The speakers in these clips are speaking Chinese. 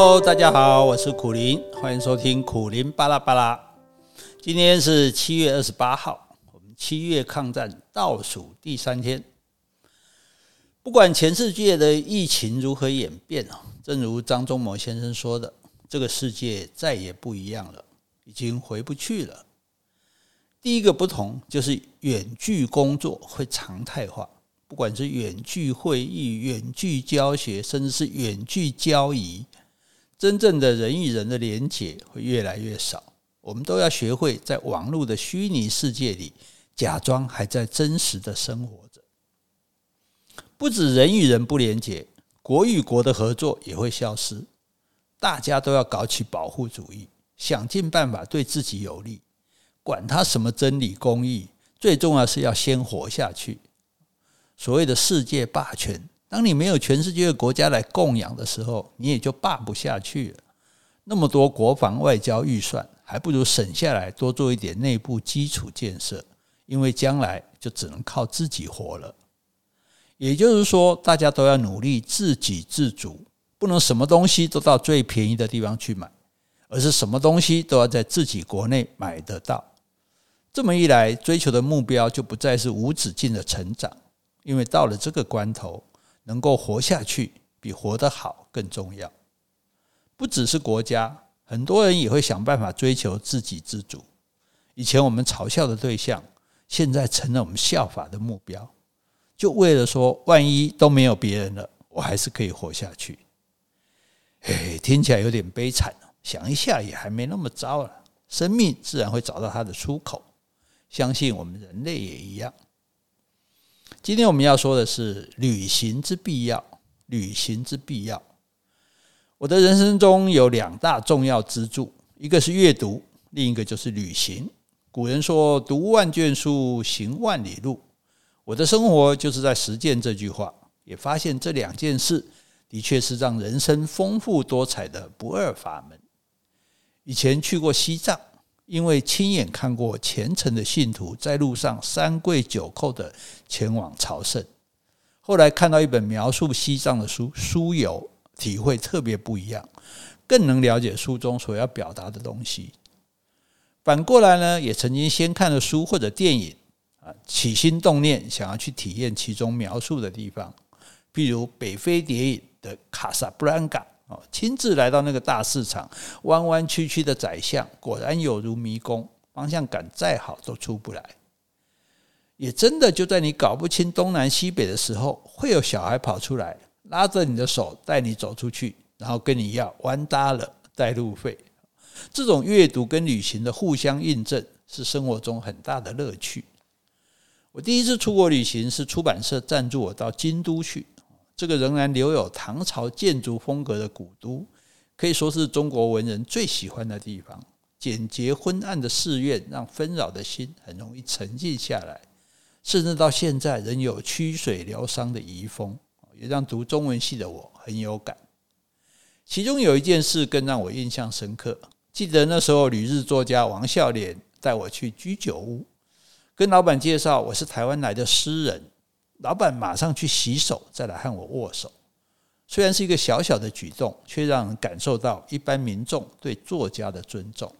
Hello，大家好，我是苦林，欢迎收听苦林巴拉巴拉。今天是七月二十八号，我们七月抗战倒数第三天。不管全世界的疫情如何演变啊，正如张忠谋先生说的，这个世界再也不一样了，已经回不去了。第一个不同就是远距工作会常态化。不管是远距会议、远距教学，甚至是远距交谊，真正的人与人的连结会越来越少。我们都要学会在网络的虚拟世界里，假装还在真实的生活着。不止人与人不连结，国与国的合作也会消失。大家都要搞起保护主义，想尽办法对自己有利。管他什么真理公义，最重要是要先活下去。所谓的世界霸权，当你没有全世界的国家来供养的时候，你也就霸不下去了。那么多国防外交预算，还不如省下来多做一点内部基础建设，因为将来就只能靠自己活了。也就是说，大家都要努力自给自足，不能什么东西都到最便宜的地方去买，而是什么东西都要在自己国内买得到。这么一来，追求的目标就不再是无止境的成长。因为到了这个关头，能够活下去比活得好更重要。不只是国家，很多人也会想办法追求自给自足。以前我们嘲笑的对象，现在成了我们效法的目标。就为了说，万一都没有别人了，我还是可以活下去。哎，听起来有点悲惨。想一下也还没那么糟了。生命自然会找到它的出口。相信我们人类也一样。今天我们要说的是旅行之必要。旅行之必要。我的人生中有两大重要支柱，一个是阅读，另一个就是旅行。古人说“读万卷书，行万里路”，我的生活就是在实践这句话，也发现这两件事的确是让人生丰富多彩的不二法门。以前去过西藏。因为亲眼看过虔诚的信徒在路上三跪九叩的前往朝圣，后来看到一本描述西藏的书《书友》，体会特别不一样，更能了解书中所要表达的东西。反过来呢，也曾经先看了书或者电影啊，起心动念想要去体验其中描述的地方，譬如北非谍影的卡萨布兰卡。哦，亲自来到那个大市场，弯弯曲曲的窄巷，果然有如迷宫，方向感再好都出不来。也真的就在你搞不清东南西北的时候，会有小孩跑出来，拉着你的手带你走出去，然后跟你要完搭了带路费。这种阅读跟旅行的互相印证，是生活中很大的乐趣。我第一次出国旅行是出版社赞助我到京都去。这个仍然留有唐朝建筑风格的古都，可以说是中国文人最喜欢的地方。简洁昏暗的寺院，让纷扰的心很容易沉静下来，甚至到现在仍有曲水流觴的遗风，也让读中文系的我很有感。其中有一件事更让我印象深刻，记得那时候旅日作家王孝廉带我去居酒屋，跟老板介绍我是台湾来的诗人。老板马上去洗手，再来和我握手。虽然是一个小小的举动，却让人感受到一般民众对作家的尊重。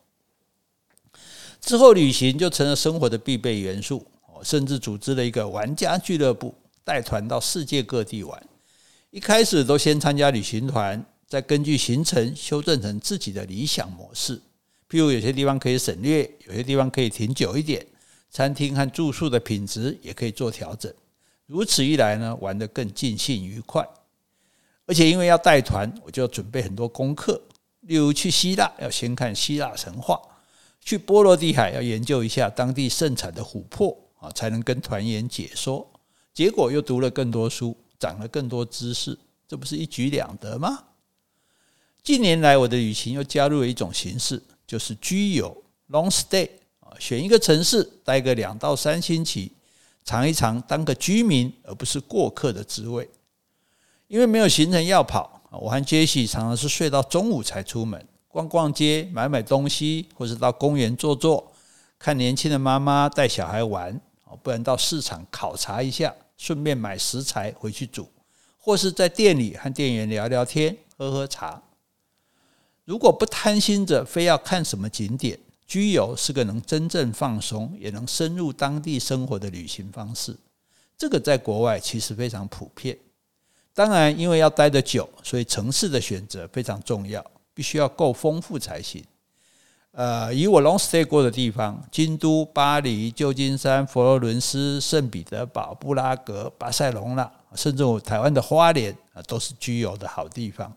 之后，旅行就成了生活的必备元素。我甚至组织了一个玩家俱乐部，带团到世界各地玩。一开始都先参加旅行团，再根据行程修正成自己的理想模式。譬如有些地方可以省略，有些地方可以停久一点，餐厅和住宿的品质也可以做调整。如此一来呢，玩得更尽兴愉快，而且因为要带团，我就要准备很多功课。例如去希腊要先看希腊神话，去波罗的海要研究一下当地盛产的琥珀啊，才能跟团员解说。结果又读了更多书，长了更多知识，这不是一举两得吗？近年来，我的旅行又加入了一种形式，就是居游 （long stay） 啊，选一个城市待个两到三星期。尝一尝当个居民而不是过客的滋味，因为没有行程要跑，我和杰西常常是睡到中午才出门，逛逛街、买买东西，或是到公园坐坐，看年轻的妈妈带小孩玩，不然到市场考察一下，顺便买食材回去煮，或是在店里和店员聊聊天、喝喝茶。如果不贪心着非要看什么景点，居游是个能真正放松，也能深入当地生活的旅行方式。这个在国外其实非常普遍。当然，因为要待得久，所以城市的选择非常重要，必须要够丰富才行。呃，以我 long stay 过的地方，京都、巴黎、旧金山、佛罗伦斯、圣彼得堡、布拉格、巴塞隆纳，甚至我台湾的花莲啊，都是居游的好地方。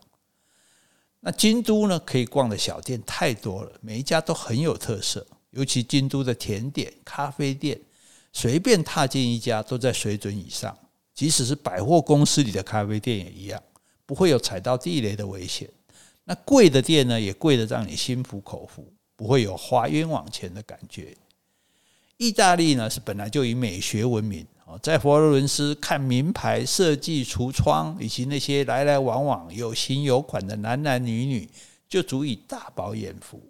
那京都呢，可以逛的小店太多了，每一家都很有特色，尤其京都的甜点、咖啡店，随便踏进一家都在水准以上。即使是百货公司里的咖啡店也一样，不会有踩到地雷的危险。那贵的店呢，也贵得让你心服口服，不会有花冤枉钱的感觉。意大利呢，是本来就以美学闻名哦，在佛罗伦斯看名牌设计橱窗，以及那些来来往往有型有款的男男女女，就足以大饱眼福。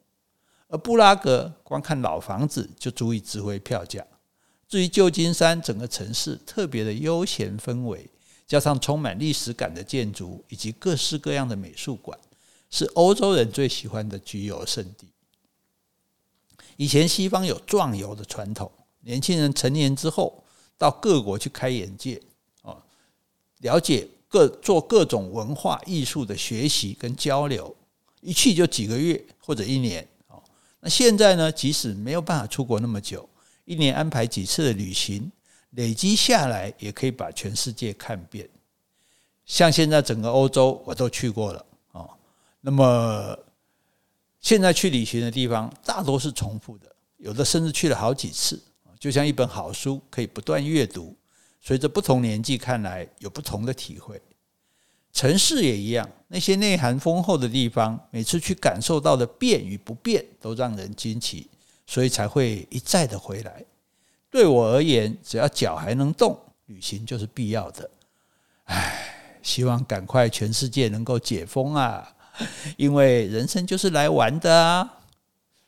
而布拉格光看老房子就足以值回票价。至于旧金山，整个城市特别的悠闲氛围，加上充满历史感的建筑以及各式各样的美术馆，是欧洲人最喜欢的居游胜地。以前西方有壮游的传统，年轻人成年之后到各国去开眼界，哦，了解各做各种文化艺术的学习跟交流，一去就几个月或者一年。哦，那现在呢，即使没有办法出国那么久。一年安排几次的旅行，累积下来也可以把全世界看遍。像现在整个欧洲我都去过了哦。那么现在去旅行的地方大多是重复的，有的甚至去了好几次。就像一本好书，可以不断阅读，随着不同年纪看来有不同的体会。城市也一样，那些内涵丰厚的地方，每次去感受到的变与不变，都让人惊奇。所以才会一再的回来。对我而言，只要脚还能动，旅行就是必要的。唉，希望赶快全世界能够解封啊！因为人生就是来玩的啊。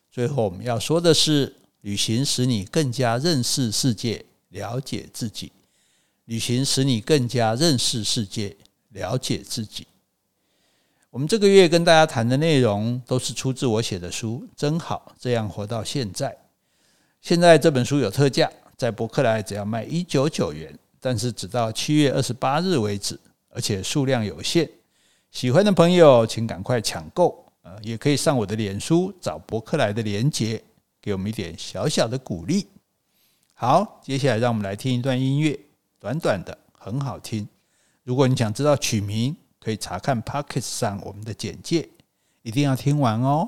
最后我们要说的是，旅行使你更加认识世界，了解自己。旅行使你更加认识世界，了解自己。我们这个月跟大家谈的内容都是出自我写的书，真好，这样活到现在。现在这本书有特价，在博客来只要卖一九九元，但是只到七月二十八日为止，而且数量有限。喜欢的朋友请赶快抢购，呃，也可以上我的脸书找博客来的连结，给我们一点小小的鼓励。好，接下来让我们来听一段音乐，短短的，很好听。如果你想知道曲名，可以查看 Pocket 上我们的简介，一定要听完哦。